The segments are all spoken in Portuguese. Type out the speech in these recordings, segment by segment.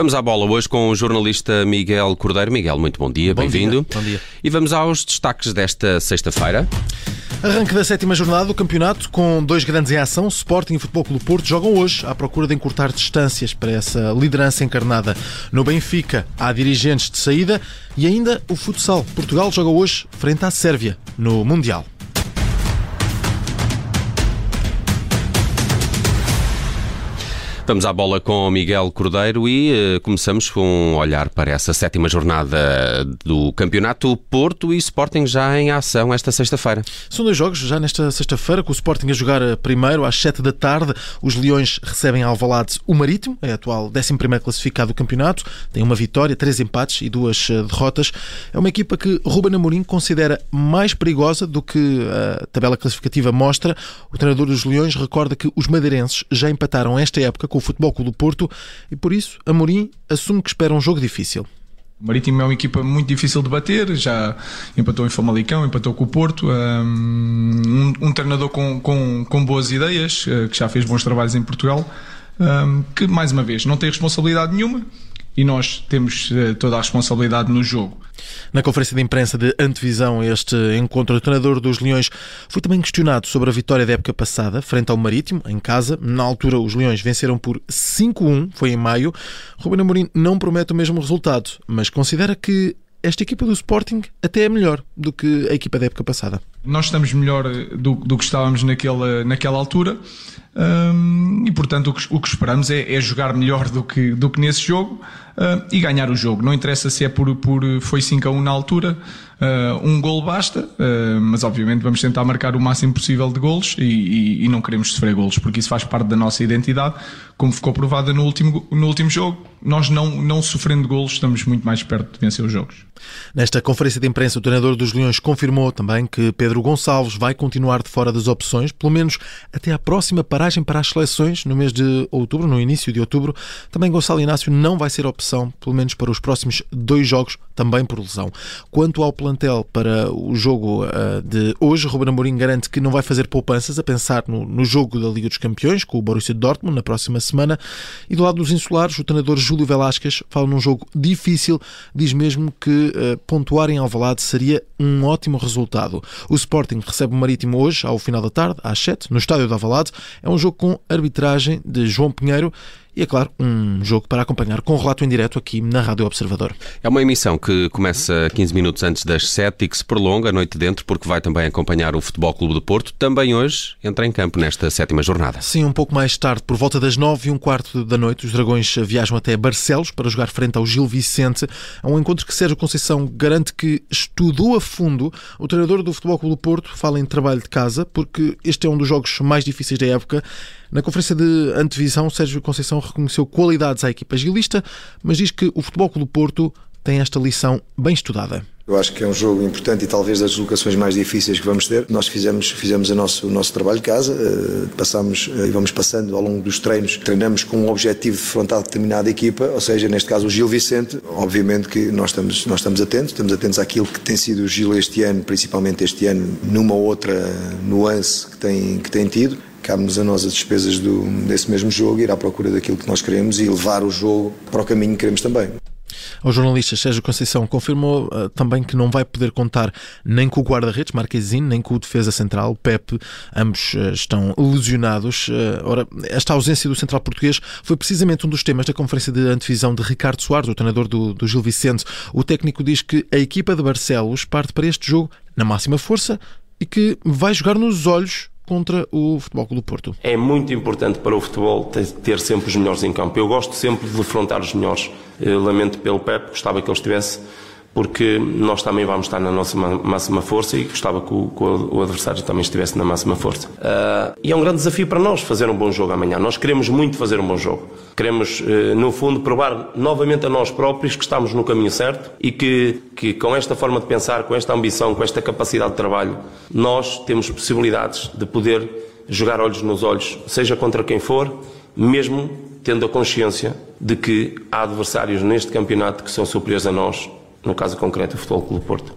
Vamos à bola hoje com o jornalista Miguel Cordeiro. Miguel, muito bom dia, bem-vindo. Bom dia. E vamos aos destaques desta sexta-feira. Arranque da sétima jornada do campeonato com dois grandes em ação. Sporting e Futebol Clube Porto jogam hoje à procura de encurtar distâncias para essa liderança encarnada. No Benfica há dirigentes de saída e ainda o futsal. Portugal joga hoje frente à Sérvia no Mundial. Vamos à bola com Miguel Cordeiro e uh, começamos com um olhar para essa sétima jornada do campeonato. Porto e Sporting já em ação esta sexta-feira. São dois jogos já nesta sexta-feira, com o Sporting a jogar eh, primeiro às 7 da tarde. Os Leões recebem ao Alvalade o Marítimo, é atual 11 classificado do campeonato. Tem uma vitória, três empates e duas eh, derrotas. É uma equipa que Ruben Amorim considera mais perigosa do que a tabela classificativa mostra. O treinador dos Leões recorda que os madeirenses já empataram esta época com o Futebol Clube do Porto e por isso Amorim assume que espera um jogo difícil. O Marítimo é uma equipa muito difícil de bater, já empatou em Famalicão, empatou com o Porto, um, um treinador com, com, com, boas ideias, eh, que já fez bons trabalhos em Portugal, que mais uma vez não tem responsabilidade nenhuma, e nós temos uh, toda a responsabilidade no jogo. Na conferência de imprensa de antevisão este encontro, o treinador dos Leões foi também questionado sobre a vitória da época passada, frente ao Marítimo, em casa. Na altura, os Leões venceram por 5-1, foi em maio. Ruben Amorim não promete o mesmo resultado, mas considera que esta equipa do Sporting até é melhor do que a equipa da época passada. Nós estamos melhor do, do que estávamos naquela, naquela altura um, e, portanto, o que, o que esperamos é, é, jogar melhor do que, do que nesse jogo uh, e ganhar o jogo. Não interessa se é por, por foi 5 a 1 na altura, uh, um gol basta, uh, mas obviamente vamos tentar marcar o máximo possível de golos e, e, e, não queremos sofrer golos, porque isso faz parte da nossa identidade, como ficou provada no último, no último jogo. Nós não, não sofrendo golos estamos muito mais perto de vencer os jogos. Nesta conferência de imprensa, o treinador dos Leões confirmou também que Pedro Gonçalves vai continuar de fora das opções, pelo menos até à próxima paragem para as seleções, no mês de outubro, no início de outubro. Também Gonçalo Inácio não vai ser opção, pelo menos para os próximos dois jogos, também por lesão. Quanto ao plantel para o jogo uh, de hoje, Ruben Amorim garante que não vai fazer poupanças a pensar no, no jogo da Liga dos Campeões, com o Borussia Dortmund, na próxima semana. E do lado dos insulares, o treinador Júlio Velasquez fala num jogo difícil, diz mesmo que uh, pontuar em Alvalade seria um ótimo resultado. O Sporting recebe o Marítimo hoje, ao final da tarde, às 7, no estádio de Alvalade. É um jogo com arbitragem de João Pinheiro e, é claro, um jogo para acompanhar com relato em direto aqui na Rádio Observador. É uma emissão que começa 15 minutos antes das 7 e que se prolonga a noite dentro, porque vai também acompanhar o Futebol Clube do Porto. Também hoje entra em campo nesta sétima jornada. Sim, um pouco mais tarde, por volta das 9 e um quarto da noite, os Dragões viajam até Barcelos para jogar frente ao Gil Vicente. É um encontro que Sérgio Conceição garante que estudou a fundo. O treinador do Futebol Clube do Porto fala em trabalho de casa, porque este é um dos jogos mais difíceis da época. Na conferência de antevisão, Sérgio Conceição reconheceu qualidades à equipa gilista, mas diz que o Futebol Clube do Porto tem esta lição bem estudada. Eu acho que é um jogo importante e talvez das deslocações mais difíceis que vamos ter. Nós fizemos, fizemos o, nosso, o nosso trabalho de casa, uh, passamos uh, e vamos passando ao longo dos treinos, treinamos com um objetivo de frontar determinada equipa, ou seja, neste caso o Gil Vicente. Obviamente que nós estamos, nós estamos atentos, estamos atentos àquilo que tem sido o Gil este ano, principalmente este ano, numa outra nuance que tem, que tem tido cabe-nos a nós as despesas do, desse mesmo jogo, ir à procura daquilo que nós queremos e levar o jogo para o caminho que queremos também. O jornalista Sérgio Conceição confirmou uh, também que não vai poder contar nem com o guarda-redes Marquezine, nem com o defesa central Pepe. Ambos uh, estão lesionados. Uh, ora, esta ausência do central português foi precisamente um dos temas da conferência de antevisão de Ricardo Soares, o treinador do, do Gil Vicente. O técnico diz que a equipa de Barcelos parte para este jogo na máxima força e que vai jogar nos olhos contra o Futebol Clube Porto. É muito importante para o futebol ter sempre os melhores em campo. Eu gosto sempre de defrontar os melhores. Eu lamento pelo Pep, gostava que ele estivesse porque nós também vamos estar na nossa máxima força e gostava que o, que o adversário também estivesse na máxima força. Uh, e é um grande desafio para nós fazer um bom jogo amanhã. Nós queremos muito fazer um bom jogo. Queremos, uh, no fundo, provar novamente a nós próprios que estamos no caminho certo e que, que com esta forma de pensar, com esta ambição, com esta capacidade de trabalho, nós temos possibilidades de poder jogar olhos nos olhos, seja contra quem for, mesmo tendo a consciência de que há adversários neste campeonato que são superiores a nós no caso concreto, o Futebol Clube Porto.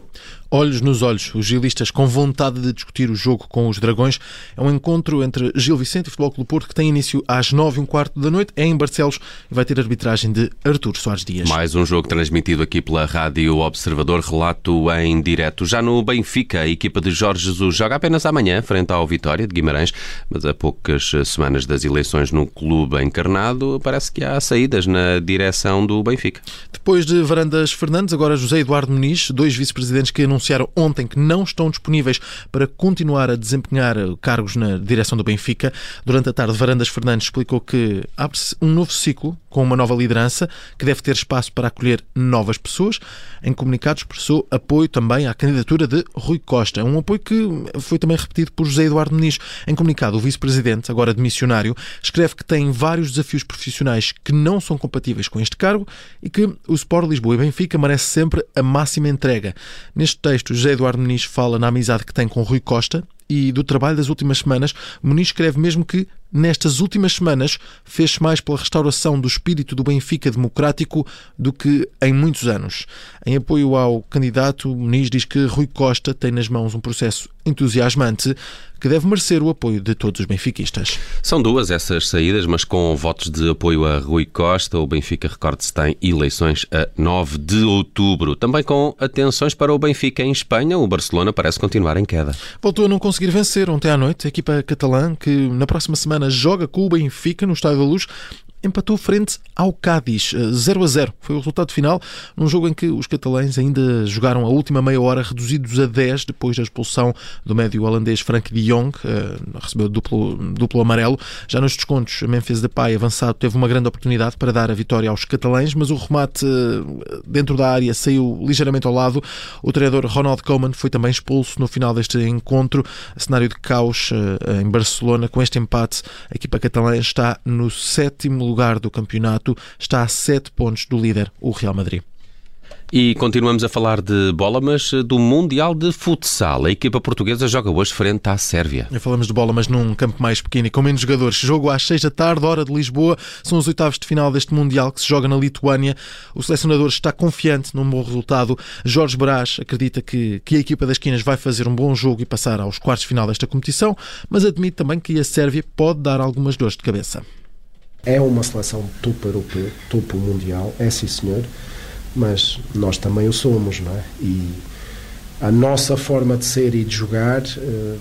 Olhos nos olhos, os gilistas com vontade de discutir o jogo com os Dragões. É um encontro entre Gil Vicente e Futebol Clube Porto que tem início às nove e um quarto da noite, é em Barcelos e vai ter arbitragem de Artur Soares Dias. Mais um jogo transmitido aqui pela Rádio Observador, relato em direto. Já no Benfica, a equipa de Jorge Jesus joga apenas amanhã, frente ao Vitória de Guimarães, mas a poucas semanas das eleições no clube encarnado, parece que há saídas na direção do Benfica. Depois de Varandas Fernandes, agora José Eduardo Muniz, dois vice-presidentes que anunciaram ontem que não estão disponíveis para continuar a desempenhar cargos na direção do Benfica. Durante a tarde, Varandas Fernandes explicou que abre-se um novo ciclo com uma nova liderança que deve ter espaço para acolher novas pessoas. Em comunicado, expressou apoio também à candidatura de Rui Costa, um apoio que foi também repetido por José Eduardo Muniz. Em comunicado, o vice-presidente, agora de missionário, escreve que tem vários desafios profissionais que não são compatíveis com este cargo e que o Sport Lisboa e Benfica merece sempre a máxima entrega. Neste texto, José Eduardo Muniz fala na amizade que tem com Rui Costa e do trabalho das últimas semanas. Muniz escreve mesmo que nestas últimas semanas fez mais pela restauração do espírito do Benfica democrático do que em muitos anos. Em apoio ao candidato, Muniz diz que Rui Costa tem nas mãos um processo entusiasmante que deve merecer o apoio de todos os benfiquistas. São duas essas saídas, mas com votos de apoio a Rui Costa, o Benfica, recorde-se, tem eleições a 9 de outubro. Também com atenções para o Benfica em Espanha, o Barcelona parece continuar em queda. Voltou a não conseguir vencer ontem à noite a equipa catalã, que na próxima semana joga com o Benfica no Estádio da Luz empatou frente ao Cádiz, 0 eh, a 0. Foi o resultado final num jogo em que os catalães ainda jogaram a última meia hora reduzidos a 10 depois da expulsão do médio holandês Frank de Jong, eh, recebeu duplo, duplo amarelo. Já nos descontos, Memphis Depay avançado teve uma grande oportunidade para dar a vitória aos catalães, mas o remate eh, dentro da área saiu ligeiramente ao lado. O treinador Ronald Koeman foi também expulso no final deste encontro. Cenário de caos em Barcelona. Com este empate, a equipa catalã está no sétimo lugar do campeonato, está a 7 pontos do líder, o Real Madrid. E continuamos a falar de bola, mas do Mundial de Futsal. A equipa portuguesa joga hoje frente à Sérvia. Falamos de bola, mas num campo mais pequeno e com menos jogadores. Jogo às 6 da tarde, hora de Lisboa. São os oitavos de final deste Mundial que se joga na Lituânia. O selecionador está confiante num bom resultado. Jorge Brás acredita que, que a equipa das esquinas vai fazer um bom jogo e passar aos quartos de final desta competição, mas admite também que a Sérvia pode dar algumas dores de cabeça. É uma seleção topo europeu, topo mundial, é sim senhor, mas nós também o somos, não é? E a nossa forma de ser e de jogar uh,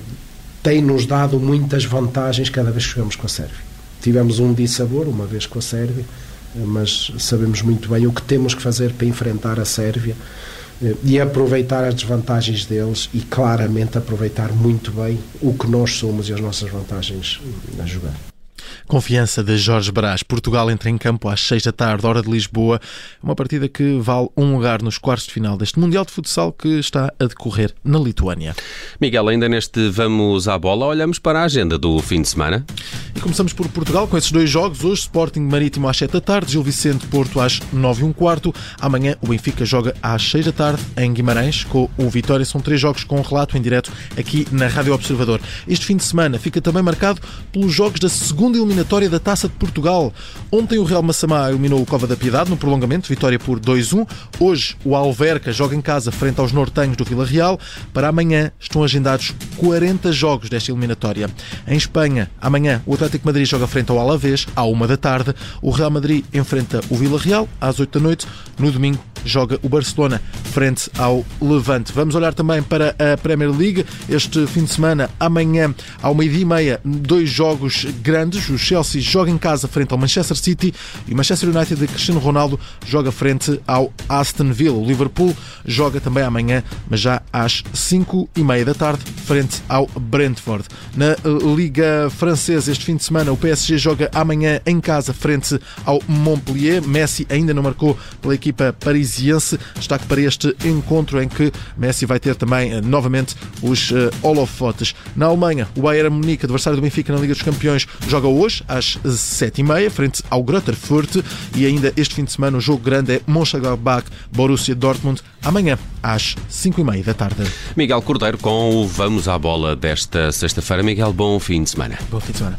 tem-nos dado muitas vantagens cada vez que jogamos com a Sérvia. Tivemos um dissabor uma vez com a Sérvia, uh, mas sabemos muito bem o que temos que fazer para enfrentar a Sérvia uh, e aproveitar as desvantagens deles e claramente aproveitar muito bem o que nós somos e as nossas vantagens a jogar. Confiança de Jorge Brás. Portugal entra em campo às 6 da tarde, hora de Lisboa. Uma partida que vale um lugar nos quartos de final deste Mundial de Futsal que está a decorrer na Lituânia. Miguel, ainda neste Vamos à Bola, olhamos para a agenda do fim de semana. E começamos por Portugal com esses dois jogos. Hoje, Sporting Marítimo às 7 da tarde, Gil Vicente Porto às 9 e um quarto. Amanhã, o Benfica joga às 6 da tarde em Guimarães com o Vitória. São três jogos com um relato em direto aqui na Rádio Observador. Este fim de semana fica também marcado pelos jogos da segunda eliminatória da Taça de Portugal. Ontem o Real Massamá eliminou o Cova da Piedade no prolongamento, vitória por 2-1. Hoje o Alverca joga em casa frente aos nortenhos do Vila Real. Para amanhã estão agendados 40 jogos desta eliminatória. Em Espanha, amanhã o Atlético Madrid joga frente ao Alavés à 1 da tarde. O Real Madrid enfrenta o Vila Real às 8 da noite. No domingo joga o Barcelona frente ao Levante. Vamos olhar também para a Premier League. Este fim de semana, amanhã, ao meio-dia e meia, dois jogos grandes. O Chelsea joga em casa frente ao Manchester City e o Manchester United de Cristiano Ronaldo joga frente ao Aston Villa. O Liverpool joga também amanhã, mas já às 5 e meia da tarde, frente ao Brentford. Na Liga Francesa, este fim de semana, o PSG joga amanhã em casa frente ao Montpellier. Messi ainda não marcou pela equipa parisiense. Destaque para este encontro em que Messi vai ter também eh, novamente os uh, holofotes. Na Alemanha, o Bayern Munique, adversário do Benfica na Liga dos Campeões, joga hoje às 7h30, frente ao Greuther Fürth. E ainda este fim de semana, o jogo grande é Mönchengladbach-Borussia Dortmund, amanhã às 5h30 da tarde. Miguel Cordeiro com o Vamos à Bola desta sexta-feira. Miguel, bom fim de semana. Bom fim de semana.